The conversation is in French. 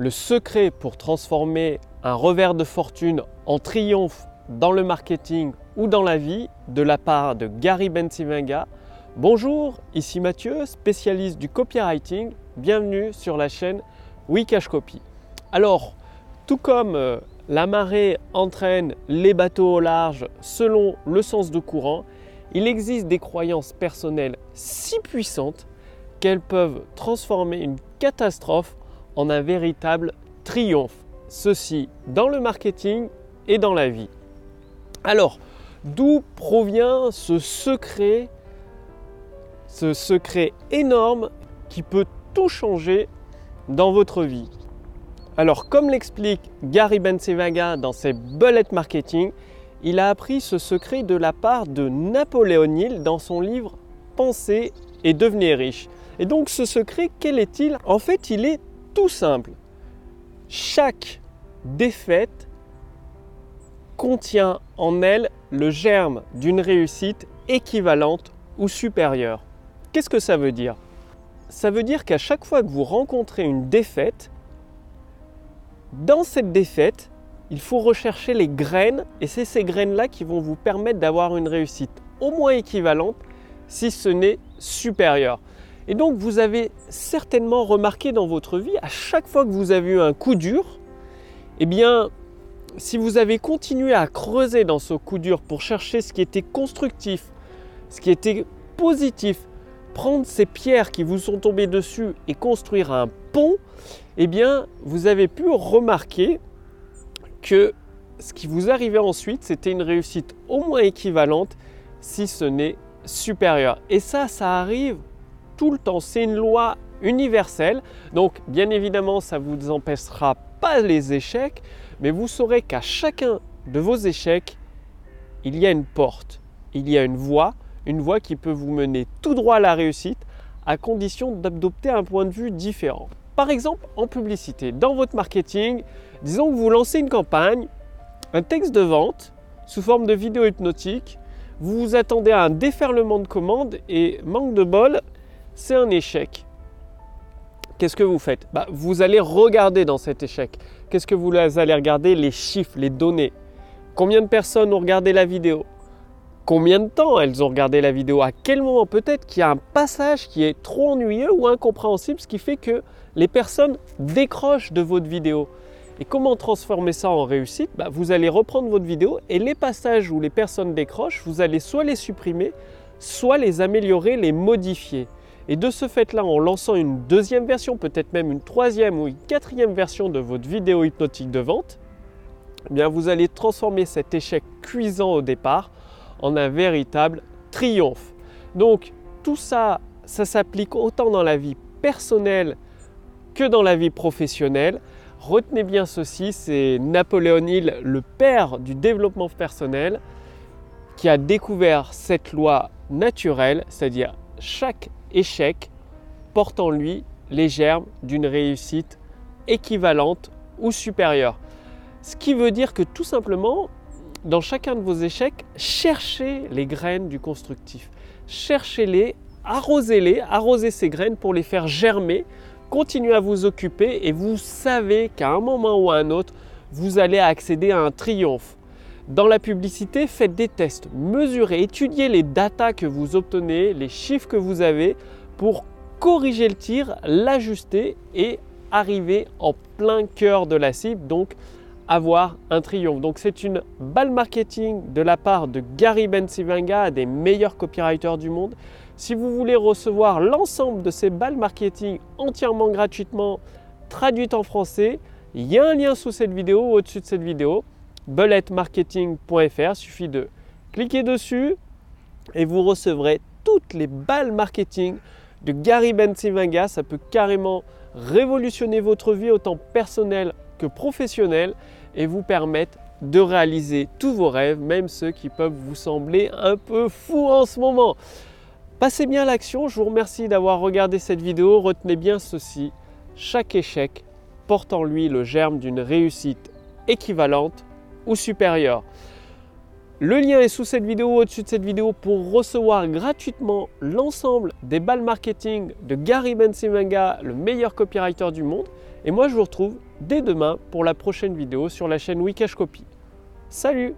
le secret pour transformer un revers de fortune en triomphe dans le marketing ou dans la vie de la part de Gary Bensivenga. Bonjour, ici Mathieu, spécialiste du copywriting. Bienvenue sur la chaîne Wikash Copy. Alors, tout comme euh, la marée entraîne les bateaux au large selon le sens de courant, il existe des croyances personnelles si puissantes qu'elles peuvent transformer une catastrophe en un véritable triomphe. Ceci dans le marketing et dans la vie. Alors, d'où provient ce secret, ce secret énorme qui peut tout changer dans votre vie? Alors, comme l'explique Gary Bensevaga dans ses Bullet Marketing, il a appris ce secret de la part de Napoléon Hill dans son livre Penser et devenir riche. Et donc ce secret, quel est-il? En fait, il est tout simple. Chaque défaite contient en elle le germe d'une réussite équivalente ou supérieure. Qu'est-ce que ça veut dire? Ça veut dire qu'à chaque fois que vous rencontrez une défaite, dans cette défaite, il faut rechercher les graines et c'est ces graines-là qui vont vous permettre d'avoir une réussite au moins équivalente, si ce n'est supérieure. Et donc vous avez certainement remarqué dans votre vie, à chaque fois que vous avez eu un coup dur, eh bien, si vous avez continué à creuser dans ce coup dur pour chercher ce qui était constructif, ce qui était positif, prendre ces pierres qui vous sont tombées dessus et construire un pont, eh bien, vous avez pu remarquer que ce qui vous arrivait ensuite, c'était une réussite au moins équivalente, si ce n'est supérieure. Et ça, ça arrive tout le temps. C'est une loi universelle. Donc, bien évidemment, ça vous empêchera pas les échecs, mais vous saurez qu'à chacun de vos échecs, il y a une porte, il y a une voie, une voie qui peut vous mener tout droit à la réussite, à condition d'adopter un point de vue différent. Par exemple, en publicité, dans votre marketing, disons que vous lancez une campagne, un texte de vente sous forme de vidéo hypnotique, vous vous attendez à un déferlement de commandes et manque de bol, c'est un échec. Qu'est-ce que vous faites? Bah, Vous allez regarder dans cet échec. Qu'est-ce que vous allez regarder? Les chiffres, les données. Combien de personnes ont regardé la vidéo? Combien de temps elles ont regardé la vidéo? À quel moment Peut-être qu'il y a un passage qui est trop ennuyeux ou incompréhensible, ce qui fait que les personnes décrochent de votre vidéo. Et comment transformer ça en réussite? Bah, Vous allez reprendre votre vidéo et les passages où les personnes décrochent, vous allez soit les supprimer, soit les améliorer, les modifier. Et de ce fait-là, en lançant une deuxième version, peut-être même une troisième ou une quatrième version de votre vidéo hypnotique de vente, eh bien vous allez transformer cet échec cuisant au départ en un véritable triomphe. Donc tout ça, ça s'applique autant dans la vie personnelle que dans la vie professionnelle. Retenez bien ceci, c'est Napoléon Hill, le père du développement personnel, qui a découvert cette loi naturelle, c'est-à-dire chaque échec porte en lui les germes d'une réussite équivalente ou supérieure. Ce qui veut dire que tout simplement, dans chacun de vos échecs, cherchez les graines du constructif. Cherchez-les, arrosez-les, arrosez ces graines pour les faire germer, continuez à vous occuper et vous savez qu'à un moment ou à un autre, vous allez accéder à un triomphe. Dans la publicité, faites des tests, mesurez, étudiez les datas que vous obtenez, les chiffres que vous avez pour corriger le tir, l'ajuster et arriver en plein cœur de la cible, donc avoir un triomphe. Donc c'est une balle marketing de la part de Gary Bensivenga, des meilleurs copywriters du monde. Si vous voulez recevoir l'ensemble de ces balles marketing entièrement gratuitement traduites en français, il y a un lien sous cette vidéo ou au-dessus de cette vidéo bulletmarketing.fr. Suffit de cliquer dessus et vous recevrez toutes les balles marketing de Gary Bensivenga. Ça peut carrément révolutionner votre vie autant personnelle que professionnelle et vous permettre de réaliser tous vos rêves, même ceux qui peuvent vous sembler un peu fous en ce moment. Passez bien l'action, je vous remercie d'avoir regardé cette vidéo. Retenez bien ceci, chaque échec porte en lui le germe d'une réussite équivalente Le lien est sous cette vidéo, au-dessus de cette vidéo, pour recevoir gratuitement l'ensemble des balles marketing de Gary Bensimanga, le meilleur copywriter du monde. Et moi, je vous retrouve dès demain pour la prochaine vidéo sur la chaîne Wikash Copy. Salut